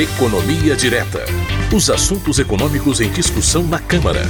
Economia Direta. Os assuntos econômicos em discussão na Câmara.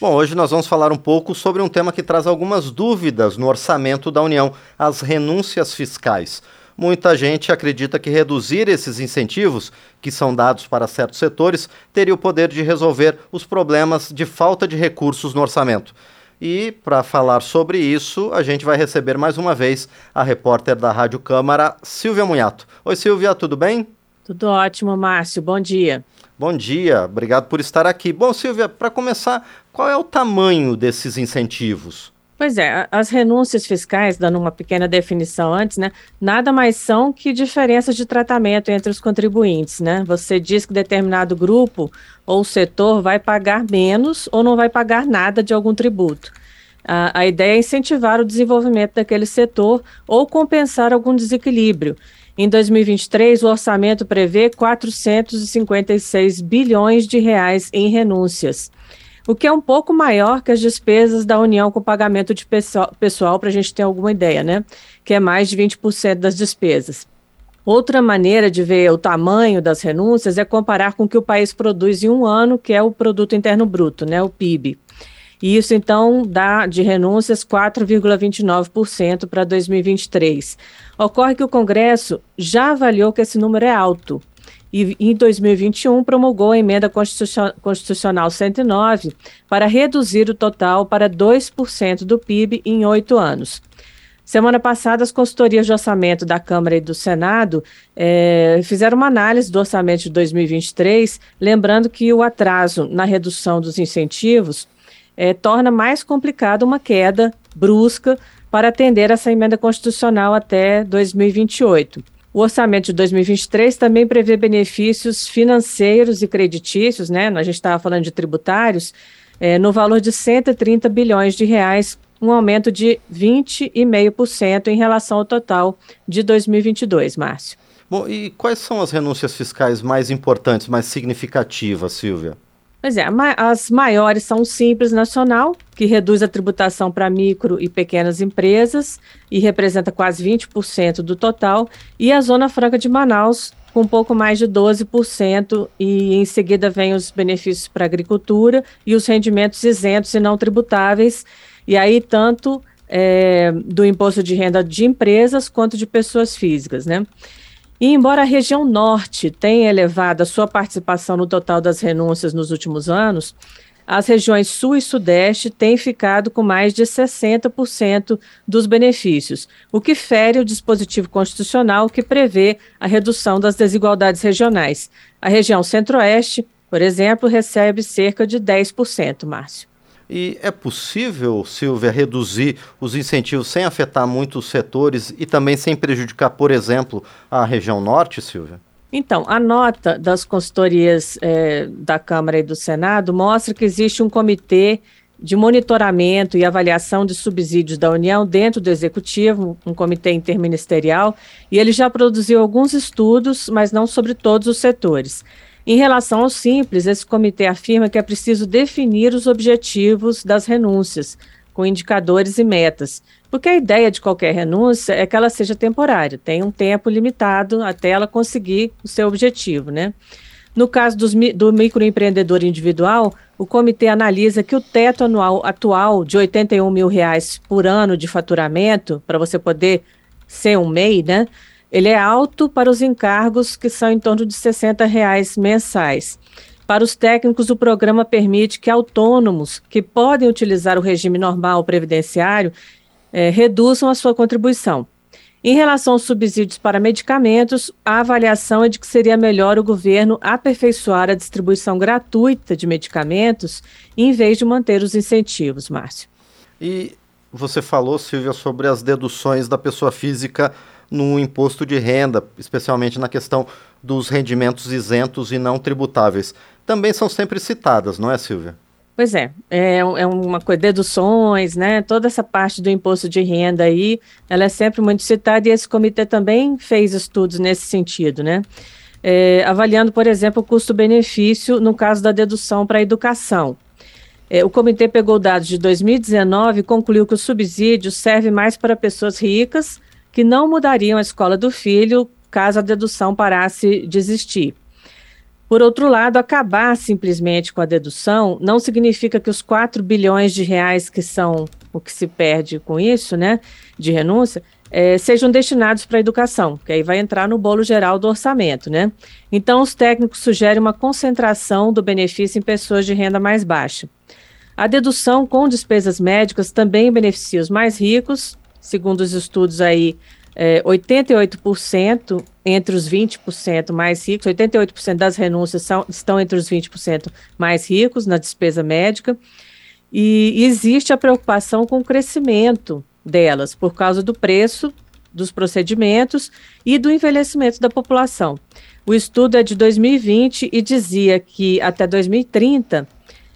Bom, hoje nós vamos falar um pouco sobre um tema que traz algumas dúvidas no orçamento da União: as renúncias fiscais. Muita gente acredita que reduzir esses incentivos, que são dados para certos setores, teria o poder de resolver os problemas de falta de recursos no orçamento. E para falar sobre isso, a gente vai receber mais uma vez a repórter da Rádio Câmara, Silvia Munhato. Oi, Silvia, tudo bem? Tudo ótimo, Márcio. Bom dia. Bom dia, obrigado por estar aqui. Bom, Silvia, para começar, qual é o tamanho desses incentivos? Pois é, as renúncias fiscais, dando uma pequena definição antes, né, nada mais são que diferenças de tratamento entre os contribuintes, né? Você diz que determinado grupo ou setor vai pagar menos ou não vai pagar nada de algum tributo. A, a ideia é incentivar o desenvolvimento daquele setor ou compensar algum desequilíbrio. Em 2023, o orçamento prevê 456 bilhões de reais em renúncias o que é um pouco maior que as despesas da União com pagamento de pessoal, para a gente ter alguma ideia, né? Que é mais de 20% das despesas. Outra maneira de ver o tamanho das renúncias é comparar com o que o país produz em um ano, que é o Produto Interno Bruto, né, o PIB. E isso, então, dá de renúncias 4,29% para 2023. Ocorre que o Congresso já avaliou que esse número é alto, e em 2021 promulgou a emenda constitucional 109 para reduzir o total para 2% do PIB em oito anos. Semana passada, as consultorias de orçamento da Câmara e do Senado eh, fizeram uma análise do orçamento de 2023, lembrando que o atraso na redução dos incentivos eh, torna mais complicado uma queda brusca para atender essa emenda constitucional até 2028. O orçamento de 2023 também prevê benefícios financeiros e creditícios, né? A gente estava falando de tributários, é, no valor de 130 bilhões de reais, um aumento de 20,5% em relação ao total de 2022, Márcio. Bom, e quais são as renúncias fiscais mais importantes, mais significativas, Silvia? Pois é, as maiores são o Simples Nacional, que reduz a tributação para micro e pequenas empresas e representa quase 20% do total, e a Zona Franca de Manaus, com um pouco mais de 12%, e em seguida vem os benefícios para a agricultura e os rendimentos isentos e não tributáveis, e aí tanto é, do imposto de renda de empresas quanto de pessoas físicas, né? E embora a região norte tenha elevado a sua participação no total das renúncias nos últimos anos, as regiões sul e sudeste têm ficado com mais de 60% dos benefícios, o que fere o dispositivo constitucional que prevê a redução das desigualdades regionais. A região centro-oeste, por exemplo, recebe cerca de 10%, Márcio. E é possível, Silvia, reduzir os incentivos sem afetar muitos setores e também sem prejudicar, por exemplo, a região norte, Silvia? Então, a nota das consultorias é, da Câmara e do Senado mostra que existe um comitê de monitoramento e avaliação de subsídios da União dentro do Executivo, um comitê interministerial, e ele já produziu alguns estudos, mas não sobre todos os setores. Em relação ao simples, esse comitê afirma que é preciso definir os objetivos das renúncias, com indicadores e metas, porque a ideia de qualquer renúncia é que ela seja temporária, tem um tempo limitado até ela conseguir o seu objetivo, né? No caso dos, do microempreendedor individual, o comitê analisa que o teto anual atual de 81 mil reais por ano de faturamento, para você poder ser um MEI, né? Ele é alto para os encargos, que são em torno de 60 reais mensais. Para os técnicos, o programa permite que autônomos que podem utilizar o regime normal previdenciário é, reduzam a sua contribuição. Em relação aos subsídios para medicamentos, a avaliação é de que seria melhor o governo aperfeiçoar a distribuição gratuita de medicamentos em vez de manter os incentivos, Márcio. E você falou, Silvia, sobre as deduções da pessoa física no imposto de renda, especialmente na questão dos rendimentos isentos e não tributáveis. Também são sempre citadas, não é, Silvia? Pois é, é, é uma coisa, deduções, né? Toda essa parte do imposto de renda aí, ela é sempre muito citada e esse comitê também fez estudos nesse sentido, né? É, avaliando, por exemplo, o custo-benefício no caso da dedução para a educação. É, o comitê pegou dados de 2019 e concluiu que o subsídio serve mais para pessoas ricas que não mudariam a escola do filho caso a dedução parasse de existir. Por outro lado, acabar simplesmente com a dedução não significa que os 4 bilhões de reais que são o que se perde com isso, né, de renúncia, é, sejam destinados para a educação, que aí vai entrar no bolo geral do orçamento, né? Então, os técnicos sugerem uma concentração do benefício em pessoas de renda mais baixa. A dedução com despesas médicas também beneficia os mais ricos, segundo os estudos aí, é, 88% entre os 20% mais ricos, 88% das renúncias são, estão entre os 20% mais ricos na despesa médica, e existe a preocupação com o crescimento delas por causa do preço dos procedimentos e do envelhecimento da população. O estudo é de 2020 e dizia que até 2030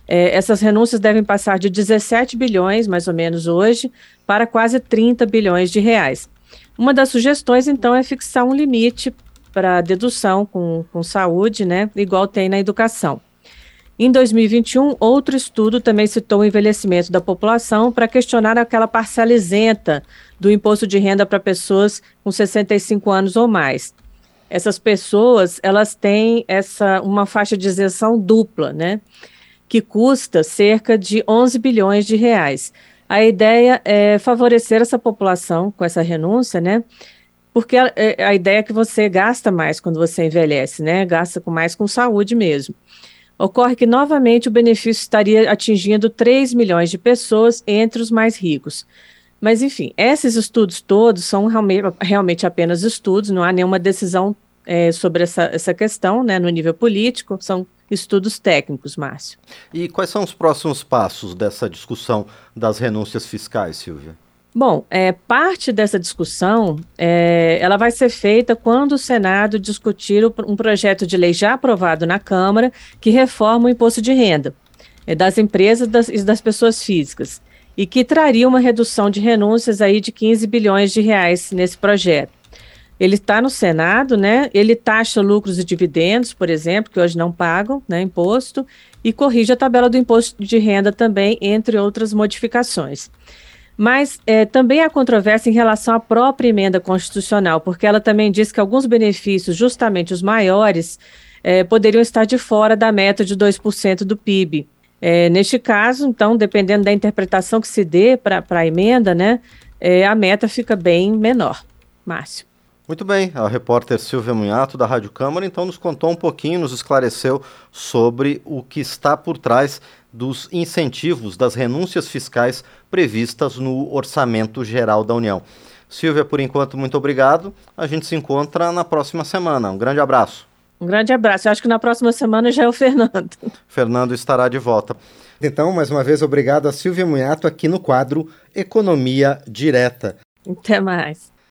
é, essas renúncias devem passar de 17 bilhões, mais ou menos hoje, para quase 30 bilhões de reais. Uma das sugestões, então, é fixar um limite para dedução com, com saúde, né, igual tem na educação. Em 2021, outro estudo também citou o envelhecimento da população para questionar aquela parcela isenta do imposto de renda para pessoas com 65 anos ou mais. Essas pessoas, elas têm essa uma faixa de isenção dupla, né? Que custa cerca de 11 bilhões de reais. A ideia é favorecer essa população com essa renúncia, né? Porque a, é, a ideia é que você gasta mais quando você envelhece, né? Gasta com mais com saúde mesmo. Ocorre que novamente o benefício estaria atingindo 3 milhões de pessoas entre os mais ricos. Mas, enfim, esses estudos todos são realmente apenas estudos, não há nenhuma decisão é, sobre essa, essa questão né, no nível político, são estudos técnicos, Márcio. E quais são os próximos passos dessa discussão das renúncias fiscais, Silvia? Bom, é, parte dessa discussão é, ela vai ser feita quando o Senado discutir o, um projeto de lei já aprovado na Câmara que reforma o imposto de renda é, das empresas das, e das pessoas físicas e que traria uma redução de renúncias aí de 15 bilhões de reais nesse projeto. Ele está no Senado, né? Ele taxa lucros e dividendos, por exemplo, que hoje não pagam né, imposto, e corrige a tabela do imposto de renda também, entre outras modificações. Mas é, também há controvérsia em relação à própria emenda constitucional, porque ela também diz que alguns benefícios, justamente os maiores, é, poderiam estar de fora da meta de 2% do PIB. É, neste caso, então, dependendo da interpretação que se dê para a emenda, né, é, a meta fica bem menor. Márcio. Muito bem, a repórter Silvia Munhato, da Rádio Câmara, então nos contou um pouquinho, nos esclareceu sobre o que está por trás dos incentivos das renúncias fiscais previstas no Orçamento Geral da União. Silvia, por enquanto, muito obrigado. A gente se encontra na próxima semana. Um grande abraço. Um grande abraço. Eu acho que na próxima semana já é o Fernando. Fernando estará de volta. Então, mais uma vez, obrigado a Silvia Munhato aqui no quadro Economia Direta. Até mais.